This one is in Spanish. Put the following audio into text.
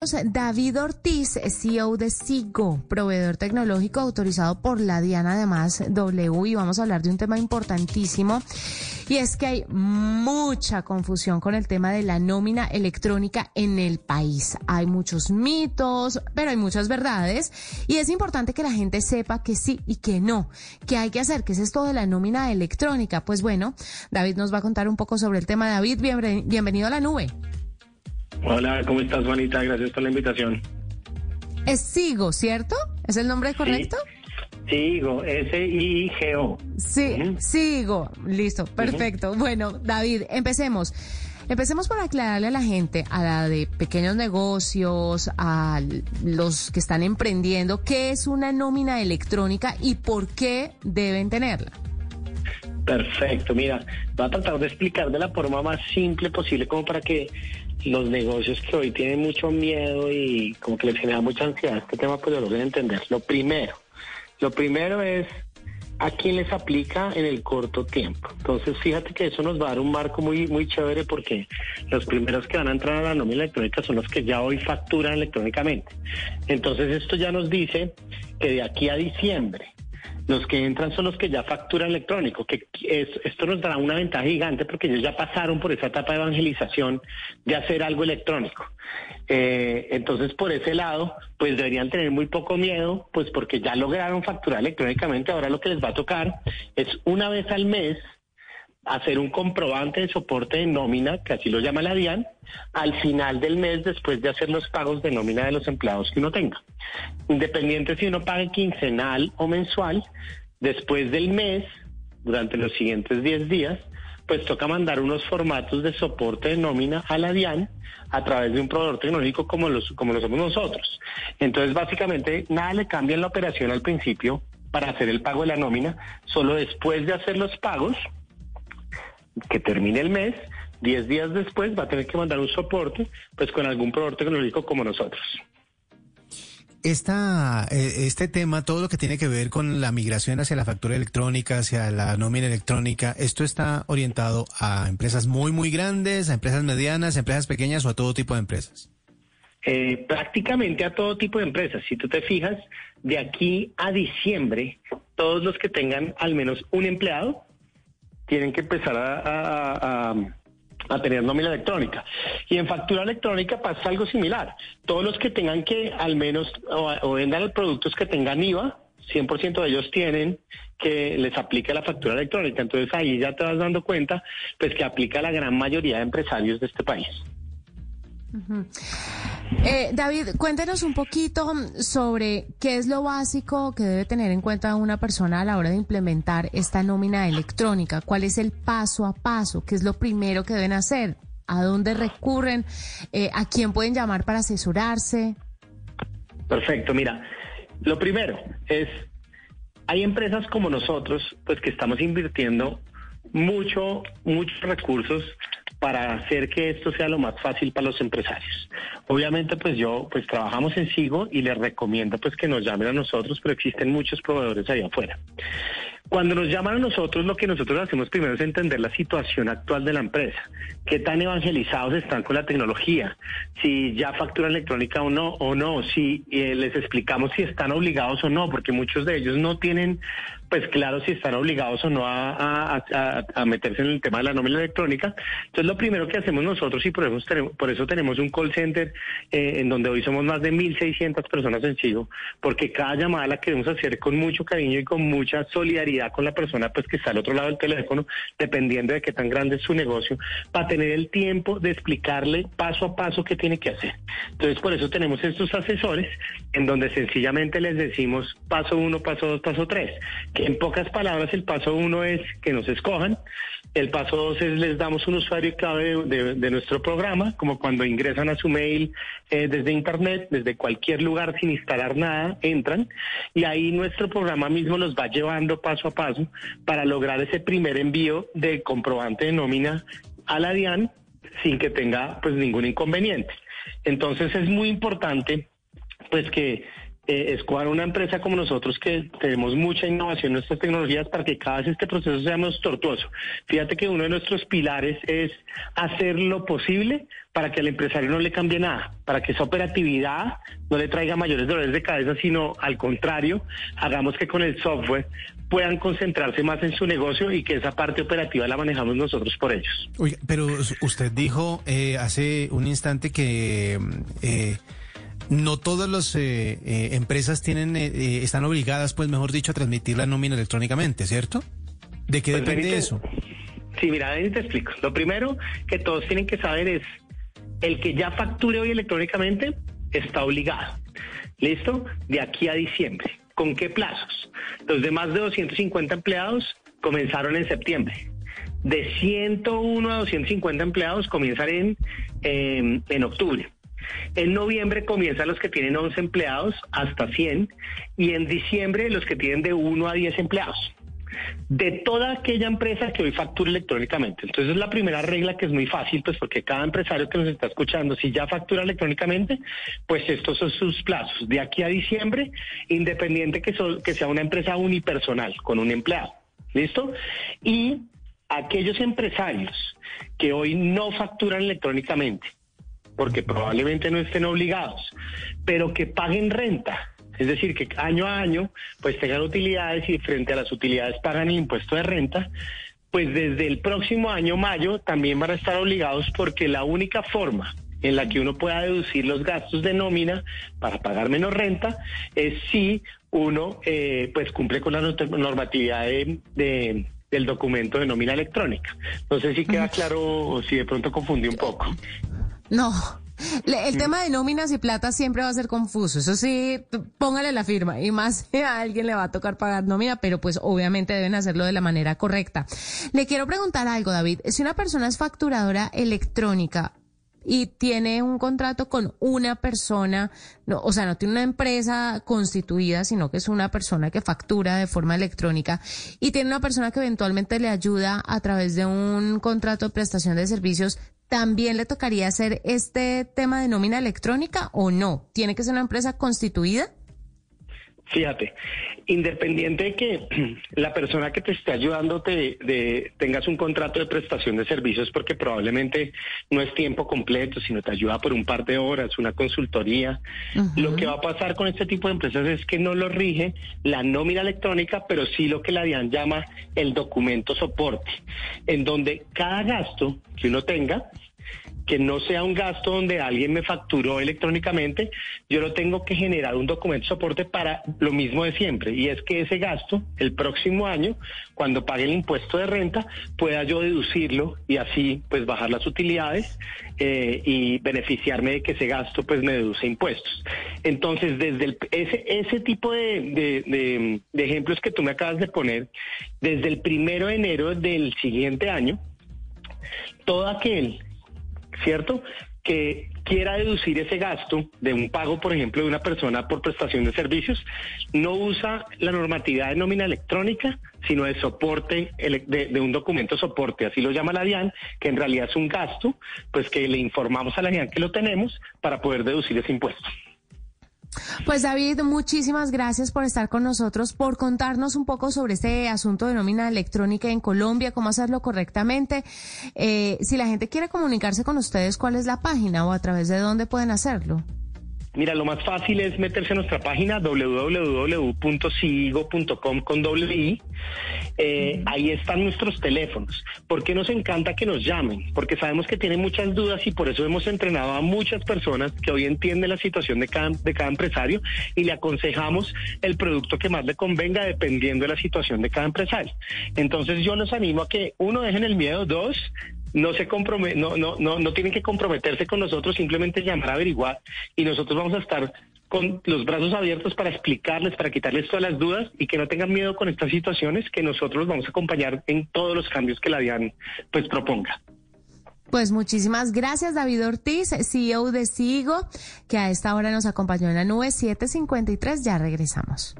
David Ortiz, CEO de SIGO, proveedor tecnológico autorizado por la Diana además W y vamos a hablar de un tema importantísimo y es que hay mucha confusión con el tema de la nómina electrónica en el país. Hay muchos mitos, pero hay muchas verdades y es importante que la gente sepa que sí y que no, que hay que hacer, que es esto de la nómina electrónica. Pues bueno, David nos va a contar un poco sobre el tema. David, bienvenido a la nube. Hola, ¿cómo estás, Juanita? Gracias por la invitación. Es Sigo, ¿cierto? ¿Es el nombre correcto? Sigo, S-I-G-O. Sí, Sigo. Listo, perfecto. Bueno, David, empecemos. Empecemos por aclararle a la gente, a la de pequeños negocios, a los que están emprendiendo, qué es una nómina electrónica y por qué deben tenerla. Perfecto, mira, voy a tratar de explicar de la forma más simple posible como para que los negocios que hoy tienen mucho miedo y como que les genera mucha ansiedad este tema, pues lo logren entender. Lo primero, lo primero es a quién les aplica en el corto tiempo. Entonces, fíjate que eso nos va a dar un marco muy, muy chévere porque los primeros que van a entrar a la nómina electrónica son los que ya hoy facturan electrónicamente. Entonces, esto ya nos dice que de aquí a diciembre los que entran son los que ya facturan electrónico, que esto nos dará una ventaja gigante porque ellos ya pasaron por esa etapa de evangelización de hacer algo electrónico. Eh, entonces, por ese lado, pues deberían tener muy poco miedo, pues porque ya lograron facturar electrónicamente. Ahora lo que les va a tocar es una vez al mes hacer un comprobante de soporte de nómina, que así lo llama la DIAN, al final del mes después de hacer los pagos de nómina de los empleados que uno tenga. Independiente si uno pague quincenal o mensual, después del mes, durante los siguientes 10 días, pues toca mandar unos formatos de soporte de nómina a la DIAN a través de un proveedor tecnológico como, los, como lo somos nosotros. Entonces, básicamente, nada le cambia en la operación al principio para hacer el pago de la nómina, solo después de hacer los pagos, que termine el mes, 10 días después va a tener que mandar un soporte pues con algún proveedor tecnológico como nosotros. Esta, eh, este tema, todo lo que tiene que ver con la migración hacia la factura electrónica, hacia la nómina electrónica, ¿esto está orientado a empresas muy, muy grandes, a empresas medianas, a empresas pequeñas o a todo tipo de empresas? Eh, prácticamente a todo tipo de empresas. Si tú te fijas, de aquí a diciembre, todos los que tengan al menos un empleado tienen que empezar a, tener nómina electrónica. Y en factura electrónica pasa algo similar. Todos los que tengan que al menos o, vendan productos que tengan IVA, 100% de ellos tienen que les aplica la factura electrónica. Entonces ahí ya te vas dando cuenta pues que aplica a la gran mayoría de empresarios de este país. Eh, David, cuéntenos un poquito sobre qué es lo básico que debe tener en cuenta una persona a la hora de implementar esta nómina electrónica. ¿Cuál es el paso a paso? ¿Qué es lo primero que deben hacer? ¿A dónde recurren? Eh, ¿A quién pueden llamar para asesorarse? Perfecto, mira, lo primero es, hay empresas como nosotros, pues que estamos invirtiendo mucho, muchos recursos para hacer que esto sea lo más fácil para los empresarios. Obviamente, pues yo, pues trabajamos en Sigo y les recomiendo pues que nos llamen a nosotros, pero existen muchos proveedores allá afuera. Cuando nos llaman a nosotros, lo que nosotros hacemos primero es entender la situación actual de la empresa, qué tan evangelizados están con la tecnología, si ya factura electrónica o no, o no, si eh, les explicamos si están obligados o no, porque muchos de ellos no tienen pues claro si están obligados o no a, meterse en el tema de la nómina electrónica. Entonces lo primero que hacemos nosotros y por eso tenemos, por eso tenemos un call center eh, en donde hoy somos más de 1.600 personas en Chigo, porque cada llamada la queremos hacer con mucho cariño y con mucha solidaridad con la persona pues que está al otro lado del teléfono, dependiendo de qué tan grande es su negocio, para tener el tiempo de explicarle paso a paso qué tiene que hacer. Entonces por eso tenemos estos asesores en donde sencillamente les decimos paso uno, paso dos, paso tres en pocas palabras, el paso uno es que nos escojan. El paso dos es les damos un usuario clave de, nuestro programa, como cuando ingresan a su mail eh, desde internet, desde cualquier lugar sin instalar nada, entran y ahí nuestro programa mismo los va llevando paso a paso para lograr ese primer envío de comprobante de nómina a la DIAN sin que tenga pues ningún inconveniente. Entonces es muy importante pues que eh, escoger una empresa como nosotros que tenemos mucha innovación en nuestras tecnologías para que cada vez este proceso sea menos tortuoso. Fíjate que uno de nuestros pilares es hacer lo posible para que al empresario no le cambie nada, para que esa operatividad no le traiga mayores dolores de cabeza, sino al contrario, hagamos que con el software puedan concentrarse más en su negocio y que esa parte operativa la manejamos nosotros por ellos. Oye, pero usted dijo eh, hace un instante que eh, no todas las eh, eh, empresas tienen eh, están obligadas, pues mejor dicho, a transmitir la nómina electrónicamente, ¿cierto? ¿De qué Pues, depende eso? Sí, mira, te explico. Lo primero que todos tienen que saber es, el que ya facture hoy electrónicamente está obligado. ¿Listo? De aquí a diciembre. ¿Con qué plazos? Los de más de 250 empleados comenzaron en septiembre. De 101 a 250 empleados comienzan en, eh, en octubre. En noviembre comienzan los que tienen 11 empleados hasta 100 y en diciembre los que tienen de 1 a 10 empleados de toda aquella empresa que hoy factura electrónicamente. Entonces la primera regla que es muy fácil, pues porque cada empresario que nos está escuchando, si ya factura electrónicamente, pues estos son sus plazos. De aquí a diciembre, independiente que, que sea una empresa unipersonal con un empleado. ¿Listo? Y aquellos empresarios que hoy no facturan electrónicamente, porque probablemente no estén obligados, pero que paguen renta. Es decir, que año a año pues tengan utilidades y frente a las utilidades pagan el impuesto de renta, pues desde el próximo año, mayo, también van a estar obligados porque la única forma en la que uno pueda deducir los gastos de nómina para pagar menos renta es si uno eh, pues cumple con la normatividad de- de- del documento de nómina electrónica. No sé si queda claro o si de pronto confundí un poco. No. Le- El tema de nóminas y plata siempre va a ser confuso. Eso sí, póngale la firma. Y más si a alguien le va a tocar pagar nómina, pero pues obviamente deben hacerlo de la manera correcta. Le quiero preguntar algo, David. Si una persona es facturadora electrónica y tiene un contrato con una persona, no, o sea, no tiene una empresa constituida, sino que es una persona que factura de forma electrónica y tiene una persona que eventualmente le ayuda a través de un contrato de prestación de servicios, ¿también le tocaría hacer este tema de nómina electrónica o no? ¿Tiene que ser una empresa constituida? Fíjate, independiente de que la persona que te esté ayudando te de, tengas un contrato de prestación de servicios porque probablemente no es tiempo completo, sino te ayuda por un par de horas, una consultoría. Lo que va a pasar con este tipo de empresas es que no lo rige la nómina electrónica, pero sí lo que la DIAN llama el documento soporte, en donde cada gasto que uno tenga que no sea un gasto donde alguien me facturó electrónicamente, yo lo tengo que generar un documento de soporte para lo mismo de siempre. Y es que ese gasto, el próximo año, cuando pague el impuesto de renta, pueda yo deducirlo y así pues bajar las utilidades eh, y beneficiarme de que ese gasto pues me deduce impuestos. Entonces, desde ese, tipo de- de ejemplos que tú me acabas de poner, desde el primero de enero del siguiente año, todo aquel ¿cierto? Que quiera deducir ese gasto de un pago, por ejemplo, de una persona por prestación de servicios, no usa la normatividad de nómina electrónica, sino de soporte, de un documento soporte, así lo llama la DIAN, que en realidad es un gasto, pues que le informamos a la DIAN que lo tenemos para poder deducir ese impuesto. Pues David, muchísimas gracias por estar con nosotros, por contarnos un poco sobre este asunto de nómina electrónica en Colombia, cómo hacerlo correctamente. Eh, si la gente quiere comunicarse con ustedes, ¿cuál es la página o a través de dónde pueden hacerlo? Mira, lo más fácil es meterse a nuestra página www.sigo.com con doble i. Eh, ahí están nuestros teléfonos. ¿Por qué nos encanta que nos llamen? Porque sabemos que tienen muchas dudas y por eso hemos entrenado a muchas personas que hoy entienden la situación de cada, de cada empresario y le aconsejamos el producto que más le convenga dependiendo de la situación de cada empresario. Entonces yo los animo a que uno dejen el miedo, dos no se comprome no, no, no, no tienen que comprometerse con nosotros, simplemente llamar a averiguar y nosotros vamos a estar con los brazos abiertos para explicarles, para quitarles todas las dudas y que no tengan miedo con estas situaciones, que nosotros los vamos a acompañar en todos los cambios que la DIAN pues proponga. Pues muchísimas gracias, David Ortiz, CEO de Sigo, que a esta hora nos acompañó en la nube 753. Ya regresamos.